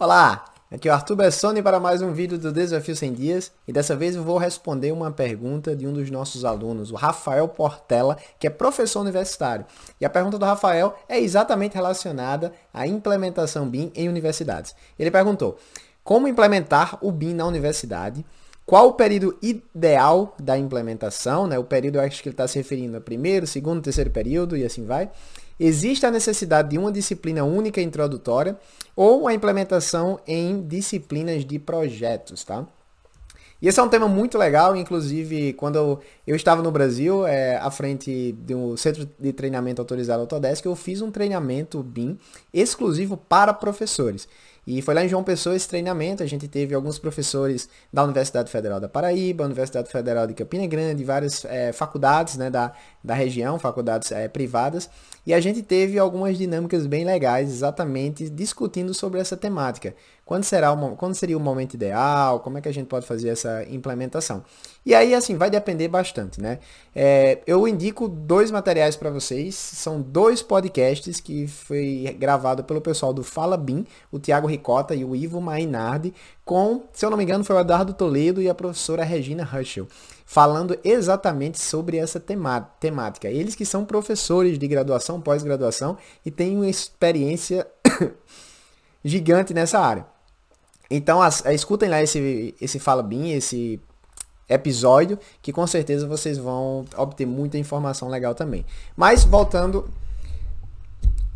Olá, aqui é o Arthur Bessoni para mais um vídeo do Desafio 100 Dias e dessa vez eu vou responder uma pergunta de um dos nossos alunos, o Rafael Portela, que é professor universitário. E a pergunta do Rafael é exatamente relacionada à implementação BIM em universidades. Ele perguntou, como implementar o BIM na universidade? Qual o período ideal da implementação? Né? O período eu acho que ele está se referindo a primeiro, segundo, terceiro período e assim vai. Existe a necessidade de uma disciplina única introdutória ou a implementação em disciplinas de projetos, tá? E esse é um tema muito legal, inclusive quando eu, eu estava no Brasil, é, à frente do Centro de Treinamento Autorizado Autodesk, eu fiz um treinamento BIM exclusivo para professores. E foi lá em João Pessoa esse treinamento, a gente teve alguns professores da Universidade Federal da Paraíba, Universidade Federal de Campina Grande, várias é, faculdades né, da, da região, faculdades é, privadas, e a gente teve algumas dinâmicas bem legais, exatamente discutindo sobre essa temática. Quando, será o, quando seria o momento ideal? Como é que a gente pode fazer essa implementação? E aí, assim, vai depender bastante, né? É, eu indico dois materiais para vocês. São dois podcasts que foi gravado pelo pessoal do Fala Bim, o Tiago Ricota e o Ivo Mainardi, com, se eu não me engano, foi o Eduardo Toledo e a professora Regina Ruschel, falando exatamente sobre essa temática. Eles que são professores de graduação, pós-graduação e têm uma experiência gigante nessa área. Então, as, é, escutem lá esse, esse Fala Bim, esse episódio, que com certeza vocês vão obter muita informação legal também. Mas, voltando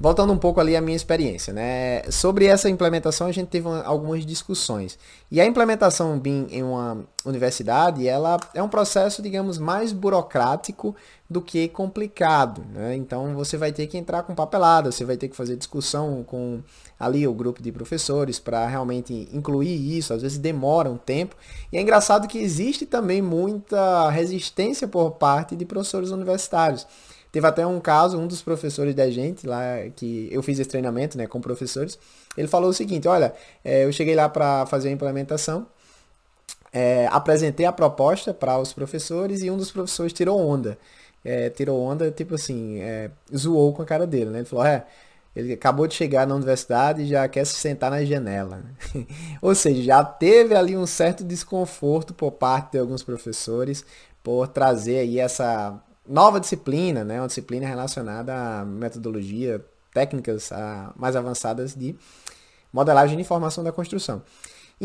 voltando um pouco ali à minha experiência, né? Sobre essa implementação a gente teve uma, algumas discussões. E a implementação BIM em uma universidade, ela é um processo, digamos, mais burocrático do que complicado, né? Então você vai ter que entrar com papelada, você vai ter que fazer discussão com ali o grupo de professores para realmente incluir isso, às vezes demora um tempo. E é engraçado que existe também muita resistência por parte de professores universitários. Teve até um caso, um dos professores da gente lá, que eu fiz esse treinamento né, com professores, ele falou o seguinte, olha, é, eu cheguei lá para fazer a implementação, é, apresentei a proposta para os professores e um dos professores tirou onda. É, tirou onda, tipo assim, é, zoou com a cara dele, né? Ele falou, é, ele acabou de chegar na universidade e já quer se sentar na janela. Ou seja, já teve ali um certo desconforto por parte de alguns professores por trazer aí essa nova disciplina, né? Uma disciplina relacionada à metodologia, técnicas a, mais avançadas de modelagem de informação da construção.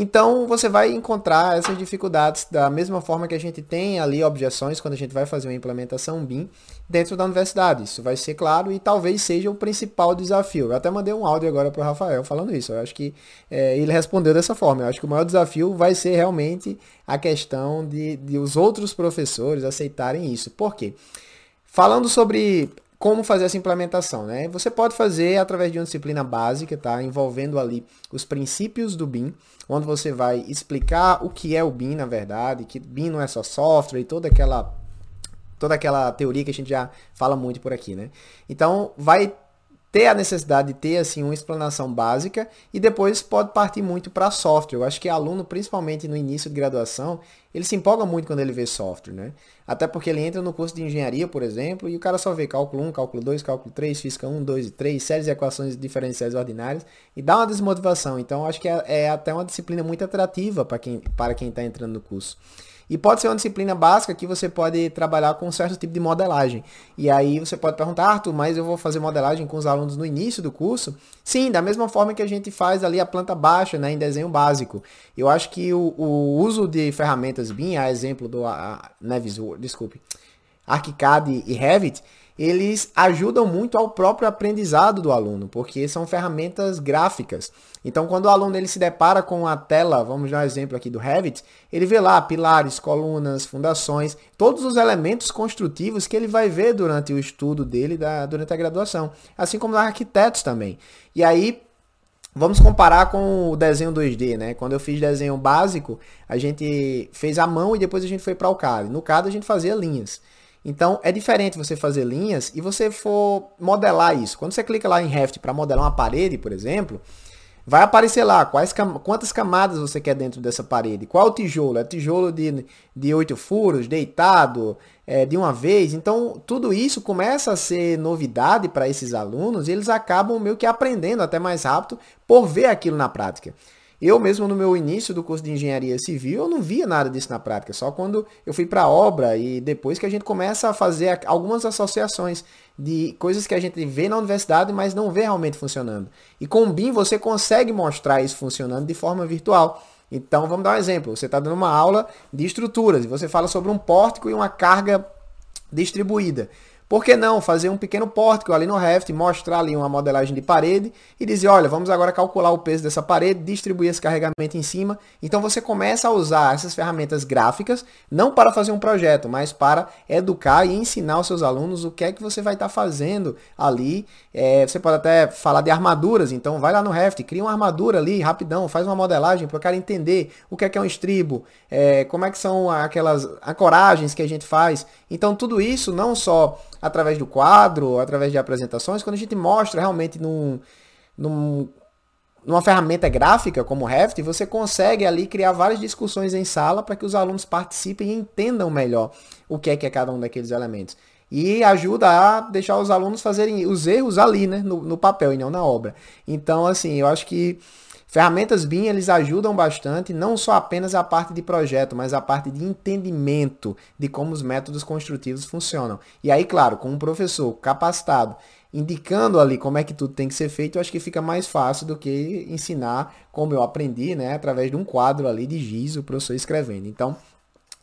Então você vai encontrar essas dificuldades da mesma forma que a gente tem ali objeções quando a gente vai fazer uma implementação BIM dentro da universidade. Isso vai ser claro e talvez seja o principal desafio. Eu até mandei um áudio agora para o Rafael falando isso. Eu acho que é, ele respondeu dessa forma. Eu acho que o maior desafio vai ser realmente a questão de, de os outros professores aceitarem isso. Por quê? Falando sobre como fazer essa implementação, né? Você pode fazer através de uma disciplina básica, tá? Envolvendo ali os princípios do BIM, onde você vai explicar o que é o BIM, na verdade, que BIM não é só software e toda aquela toda aquela teoria que a gente já fala muito por aqui, né? Então, vai ter a necessidade de ter assim uma explanação básica e depois pode partir muito para software. Eu acho que aluno, principalmente no início de graduação, ele se empolga muito quando ele vê software, né? Até porque ele entra no curso de engenharia, por exemplo, e o cara só vê cálculo 1, cálculo 2, cálculo 3, física 1, 2 e 3, séries de equações diferenciais ordinárias, e dá uma desmotivação. Então, acho que é, é até uma disciplina muito atrativa para quem para quem está entrando no curso. E pode ser uma disciplina básica que você pode trabalhar com um certo tipo de modelagem. E aí você pode perguntar, Arthur, mas eu vou fazer modelagem com os alunos no início do curso? Sim, da mesma forma que a gente faz ali a planta baixa, né, em desenho básico. Eu acho que o, o uso de ferramentas BIM, a exemplo do a, Nevis, desculpe, ArchiCAD e Revit, eles ajudam muito ao próprio aprendizado do aluno, porque são ferramentas gráficas. Então, quando o aluno ele se depara com a tela, vamos dar um exemplo aqui do Revit, ele vê lá pilares, colunas, fundações, todos os elementos construtivos que ele vai ver durante o estudo dele, da, durante a graduação. Assim como nos arquitetos também. E aí, Vamos comparar com o desenho 2D, né? Quando eu fiz desenho básico, a gente fez a mão e depois a gente foi para o CAD. No CAD a gente fazia linhas. Então é diferente você fazer linhas e você for modelar isso. Quando você clica lá em Revit para modelar uma parede, por exemplo, vai aparecer lá quais, quantas camadas você quer dentro dessa parede. Qual tijolo? É tijolo de, de 8 furos, deitado, é, de uma vez. Então, tudo isso começa a ser novidade para esses alunos e eles acabam meio que aprendendo até mais rápido por ver aquilo na prática. Eu mesmo no meu início do curso de engenharia civil, eu não via nada disso na prática, só quando eu fui para a obra e depois que a gente começa a fazer algumas associações de coisas que a gente vê na universidade, mas não vê realmente funcionando. E com o BIM você consegue mostrar isso funcionando de forma virtual. Então vamos dar um exemplo. Você está dando uma aula de estruturas e você fala sobre um pórtico e uma carga distribuída. Por que não fazer um pequeno pórtico ali no Revit, mostrar ali uma modelagem de parede e dizer, olha, vamos agora calcular o peso dessa parede, distribuir esse carregamento em cima. Então você começa a usar essas ferramentas gráficas, não para fazer um projeto, mas para educar e ensinar os seus alunos o que é que você vai estar fazendo ali. É, você pode até falar de armaduras, então vai lá no Revit, cria uma armadura ali rapidão, faz uma modelagem para o cara entender o que é que é um estribo, é, como é que são aquelas ancoragens que a gente faz. Então tudo isso não só através do quadro, através de apresentações, quando a gente mostra realmente num, num, numa ferramenta gráfica como o Revit, você consegue ali criar várias discussões em sala para que os alunos participem e entendam melhor o que é que é cada um daqueles elementos. E ajuda a deixar os alunos fazerem os erros ali, né, no, no papel e não na obra. Então, assim, eu acho que Ferramentas BIM, eles ajudam bastante, não só apenas a parte de projeto, mas a parte de entendimento de como os métodos construtivos funcionam. E aí, claro, com um professor capacitado, indicando ali como é que tudo tem que ser feito, eu acho que fica mais fácil do que ensinar como eu aprendi, né, através de um quadro ali de giz, o professor escrevendo. Então,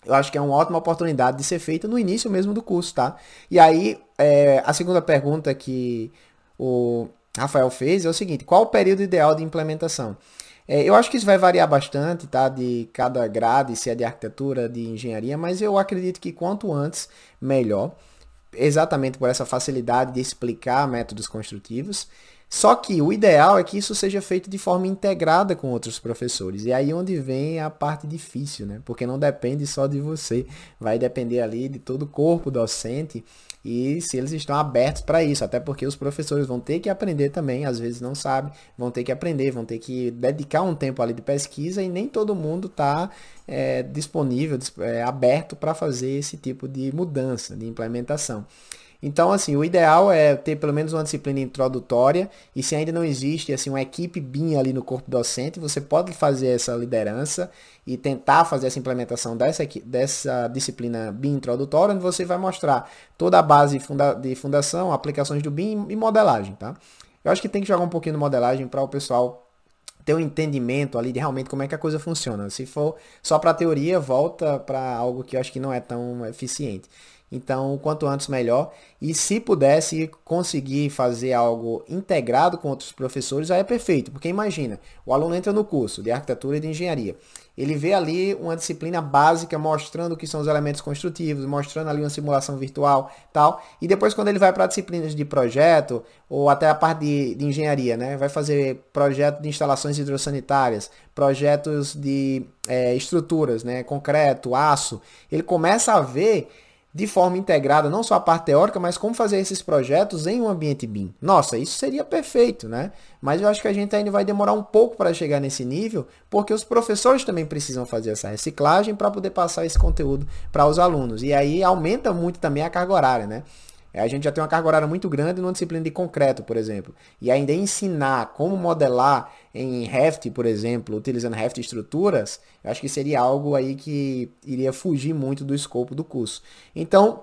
eu acho que é uma ótima oportunidade de ser feita no início mesmo do curso, tá? E aí, é, a segunda pergunta que o Rafael fez é o seguinte: qual o período ideal de implementação? É, eu acho que isso vai variar bastante, tá? De cada grade, se é de arquitetura, de engenharia, mas eu acredito que quanto antes, melhor. Exatamente por essa facilidade de explicar métodos construtivos. Só que o ideal é que isso seja feito de forma integrada com outros professores. E aí onde vem a parte difícil, né? Porque não depende só de você, vai depender ali de todo o corpo docente e se eles estão abertos para isso, até porque os professores vão ter que aprender também, às vezes não sabem, vão ter que aprender, vão ter que dedicar um tempo ali de pesquisa e nem todo mundo está é, disponível, é, aberto para fazer esse tipo de mudança, de implementação. Então, assim, o ideal é ter pelo menos uma disciplina introdutória e se ainda não existe assim uma equipe BIM ali no corpo docente, você pode fazer essa liderança e tentar fazer essa implementação dessa, dessa disciplina BIM introdutória, onde você vai mostrar toda a base de fundação, aplicações do BIM e modelagem, tá? Eu acho que tem que jogar um pouquinho de modelagem para o pessoal ter um entendimento ali de realmente como é que a coisa funciona. Se for só para teoria, volta para algo que eu acho que não é tão eficiente. Então, quanto antes melhor. E se pudesse conseguir fazer algo integrado com outros professores, aí é perfeito. Porque imagina, o aluno entra no curso de arquitetura e de engenharia. Ele vê ali uma disciplina básica mostrando o que são os elementos construtivos, mostrando ali uma simulação virtual, tal. E depois quando ele vai para disciplinas de projeto ou até a parte de, de engenharia, né, vai fazer projeto de instalações hidrossanitárias, projetos de é, estruturas, né, concreto, aço. Ele começa a ver de forma integrada, não só a parte teórica, mas como fazer esses projetos em um ambiente BIM. Nossa, isso seria perfeito, né? Mas eu acho que a gente ainda vai demorar um pouco para chegar nesse nível, porque os professores também precisam fazer essa reciclagem para poder passar esse conteúdo para os alunos. E aí aumenta muito também a carga horária, né? É, a gente já tem uma carga horária muito grande numa disciplina de concreto, por exemplo. E ainda ensinar como modelar em Revit, por exemplo, utilizando Revit estruturas, eu acho que seria algo aí que iria fugir muito do escopo do curso. Então,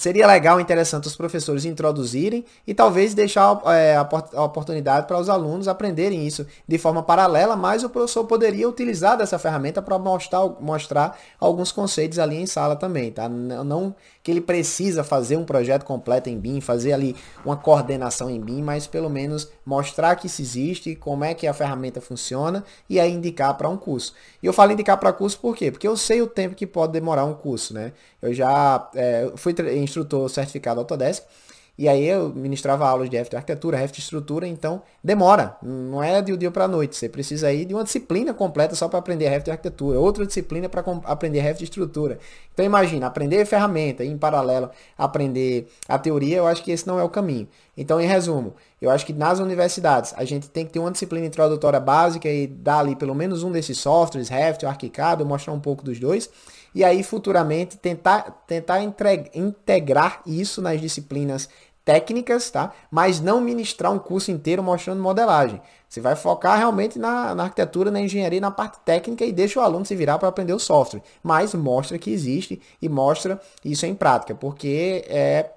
Seria legal, interessante os professores introduzirem e talvez deixar é, a oportunidade para os alunos aprenderem isso de forma paralela, mas o professor poderia utilizar dessa ferramenta para mostrar, mostrar alguns conceitos ali em sala também, tá? Não que ele precisa fazer um projeto completo em BIM, fazer ali uma coordenação em BIM, mas pelo menos mostrar que isso existe, como é que a ferramenta funciona e aí indicar para um curso. E eu falo indicar para curso por quê? Porque eu sei o tempo que pode demorar um curso, né? Eu já é, fui instrutor certificado Autodesk e aí eu ministrava aulas de Revit Arquitetura, Revit Estrutura, então demora, não é de um dia para a noite. Você precisa aí de uma disciplina completa só para aprender Revit Arquitetura, outra disciplina para aprender Revit Estrutura. Então imagina, aprender ferramenta e em paralelo aprender a teoria, eu acho que esse não é o caminho. Então, em resumo, Eu acho que nas universidades a gente tem que ter uma disciplina introdutória básica e dar ali pelo menos um desses softwares, Raft, Arquicad, mostrar um pouco dos dois. E aí futuramente tentar, tentar integrar isso nas disciplinas técnicas, tá? Mas não ministrar um curso inteiro mostrando modelagem. Você vai focar realmente na, na arquitetura, na engenharia, na parte técnica e deixa o aluno se virar para aprender o software. Mas mostra que existe e mostra isso em prática, porque é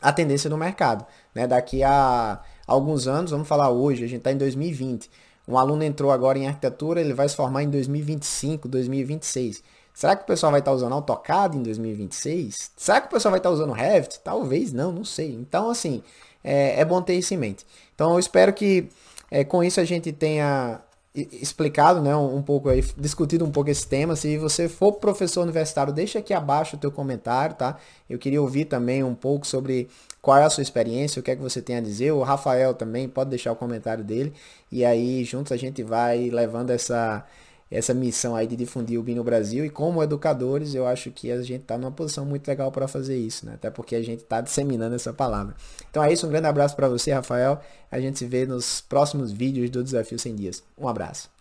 a tendência do mercado. Né? Daqui a alguns anos, vamos falar hoje, a gente está em 2020. Um aluno entrou agora em arquitetura, ele vai se formar em 2025, 2026. Será que o pessoal vai estar usando AutoCAD em 2026? Será que o pessoal vai estar usando Revit? Talvez não, não sei. Então, assim, é, é bom ter isso em mente. Então, eu espero que é, com isso a gente tenha explicado, né, um pouco aí, discutido um pouco esse tema. Se você for professor universitário, deixa aqui abaixo o teu comentário, tá? Eu queria ouvir também um pouco sobre qual é a sua experiência, o que é que você tem a dizer. O Rafael também pode deixar o comentário dele e aí juntos a gente vai levando essa essa missão aí de difundir o BIM no Brasil e como educadores eu acho que a gente está numa posição muito legal para fazer isso, né? Até porque a gente está disseminando essa palavra. Então é isso, um grande abraço para você, Rafael. A gente se vê nos próximos vídeos do Desafio 100 Dias. Um abraço.